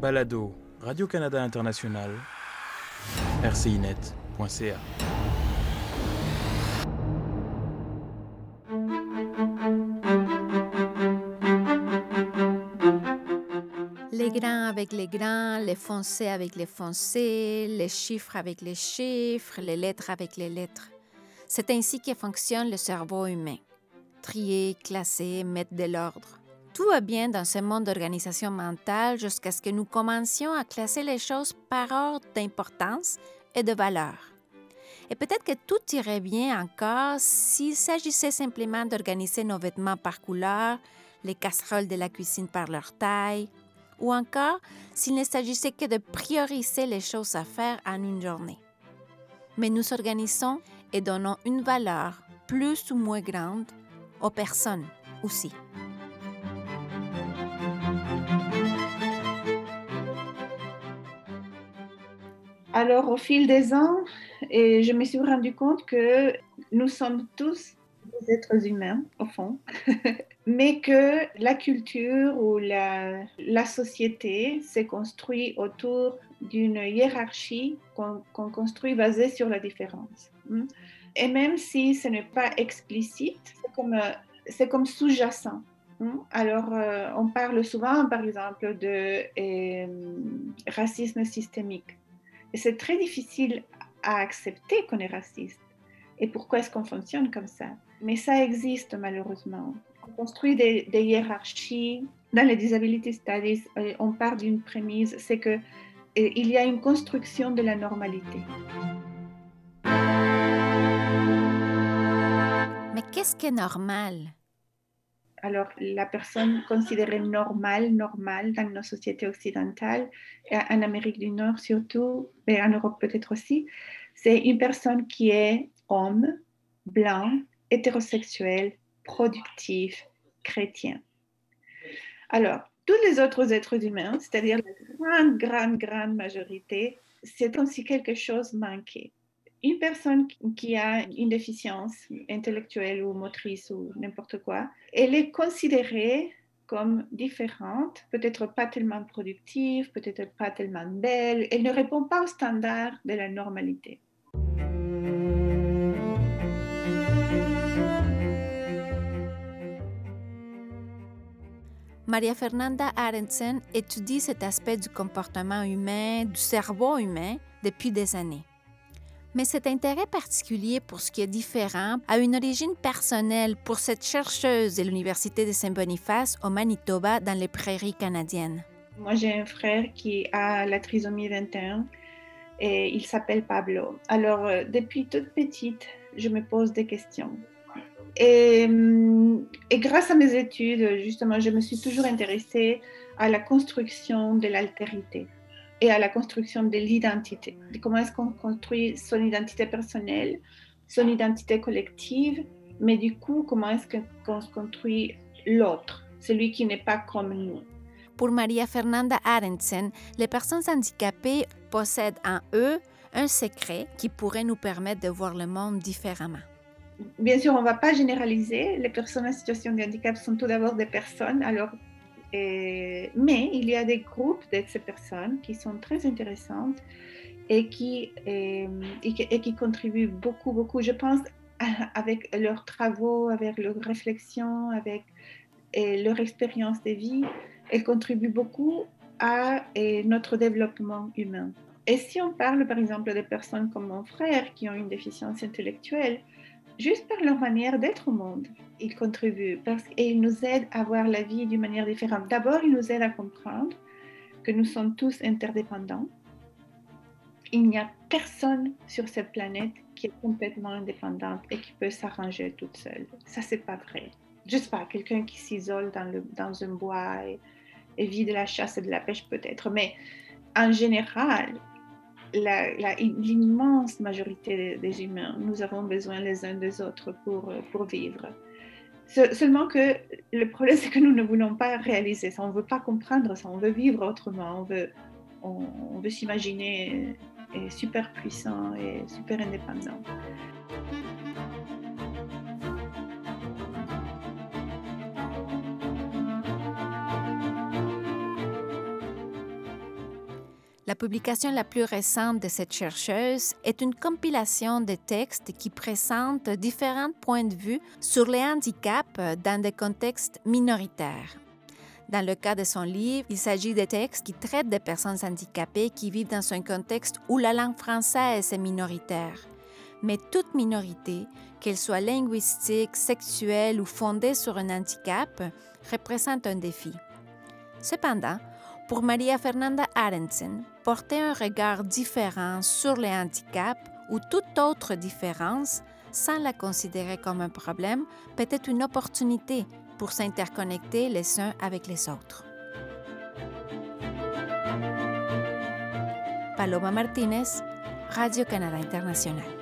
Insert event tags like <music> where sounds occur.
Balado, Radio-Canada International, rcinet.ca. Les grains avec les grains, les foncés avec les foncés, les chiffres avec les chiffres, les lettres avec les lettres. C'est ainsi que fonctionne le cerveau humain. Trier, classer, mettre de l'ordre. Tout va bien dans ce monde d'organisation mentale jusqu'à ce que nous commencions à classer les choses par ordre d'importance et de valeur. Et peut-être que tout irait bien encore s'il s'agissait simplement d'organiser nos vêtements par couleur, les casseroles de la cuisine par leur taille, ou encore s'il ne s'agissait que de prioriser les choses à faire en une journée. Mais nous organisons et donnons une valeur plus ou moins grande aux personnes aussi. Alors, au fil des ans, et je me suis rendu compte que nous sommes tous des êtres humains, au fond, <laughs> mais que la culture ou la, société s'est construite autour d'une hiérarchie qu'on construit basée sur la différence. Hmm? Et même si ce n'est pas explicite, c'est comme, c'est comme sous-jacent. Hmm? Alors, euh, on parle souvent, par exemple, de euh, racisme systémique. C'est très difficile à accepter qu'on est raciste. Et pourquoi est-ce qu'on fonctionne comme ça? Mais ça existe malheureusement. On construit des, hiérarchies. Dans les disability studies, on part d'une prémisse, c'est que euh, il y a une construction de la normalité. Mais qu'est-ce qui est normal? Alors la personne considérée normale, normale dans nos sociétés occidentales, en Amérique du Nord surtout, et en Europe peut-être aussi, c'est une personne qui est homme, blanc, hétérosexuel, productif, chrétien. Alors, tous les autres êtres humains, c'est-à-dire la grande, grande, grande majorité, c'est comme si quelque chose manquait une personne qui a une déficience intellectuelle ou motrice ou n'importe quoi, elle est considérée comme différente, peut-être pas tellement productive, peut-être pas tellement belle, elle ne répond pas aux standards de la normalité. Maria Fernanda Arendsen étudie cet aspect du comportement humain, du cerveau humain, depuis des années. Mais cet intérêt particulier pour ce qui est différent a une origine personnelle pour cette chercheuse de l'Université de Saint-Boniface au Manitoba dans les prairies canadiennes. Moi, j'ai un frère qui a la trisomie 21 et il s'appelle Pablo. Alors, euh, depuis toute petite, je me pose des questions. Et, hum, et, grâce à mes études, justement, je me suis toujours intéressée à la construction de l'altérité et à la construction de l'identité. Comment est-ce qu'on construit son identité personnelle, son identité collective, mais du coup, comment est-ce qu'on se construit l'autre, celui qui n'est pas comme nous. Pour Maria Fernanda Arendsen, les personnes handicapées possèdent en eux un secret qui pourrait nous permettre de voir le monde différemment. Bien sûr, on ne va pas généraliser. Les personnes en situation de handicap sont tout d'abord des personnes. Alors, mais il y a des groupes de ces personnes qui sont très intéressantes et qui, et, qui, contribuent beaucoup, beaucoup, je pense, avec leurs travaux, avec leurs réflexions, avec leur expérience de vie, elles contribuent beaucoup à notre développement humain. Et si on parle par exemple de personnes comme mon frère qui ont une déficience intellectuelle, juste par leur manière d'être au monde, ils contribuent parce, et ils nous aident à voir la vie d'une manière différente. D'abord, ils nous aident à comprendre que nous sommes tous interdépendants. Il n'y a personne sur cette planète qui est complètement indépendante et qui peut s'arranger toute seule. Ça, c'est pas vrai. Juste pas quelqu'un qui s'isole dans, un bois et vit de la chasse et de la pêche peut-être. Mais en général, l'immense majorité des, humains, nous avons besoin les uns des autres pour, pour vivre. seulement que le problème, c'est que nous ne voulons pas réaliser ça, on ne veut pas comprendre ça, on veut vivre autrement, on veut, on veut s'imaginer super puissant et super indépendant. La publication la plus récente de cette chercheuse est une compilation de textes qui présentent différents points de vue sur les handicaps dans des contextes minoritaires. Dans le cas de son livre, il s'agit de textes qui traitent des personnes handicapées qui vivent dans un contexte où la langue française est minoritaire. Mais toute minorité, qu'elle soit linguistique, sexuelle ou fondée sur un handicap, représente un défi. Cependant, pour Maria Fernanda Arensen, porter un regard différent sur les handicaps ou toute autre différence sans la considérer comme un problème peut être une opportunité pour s'interconnecter les uns avec les autres. Paloma Martinez, Radio-Canada International.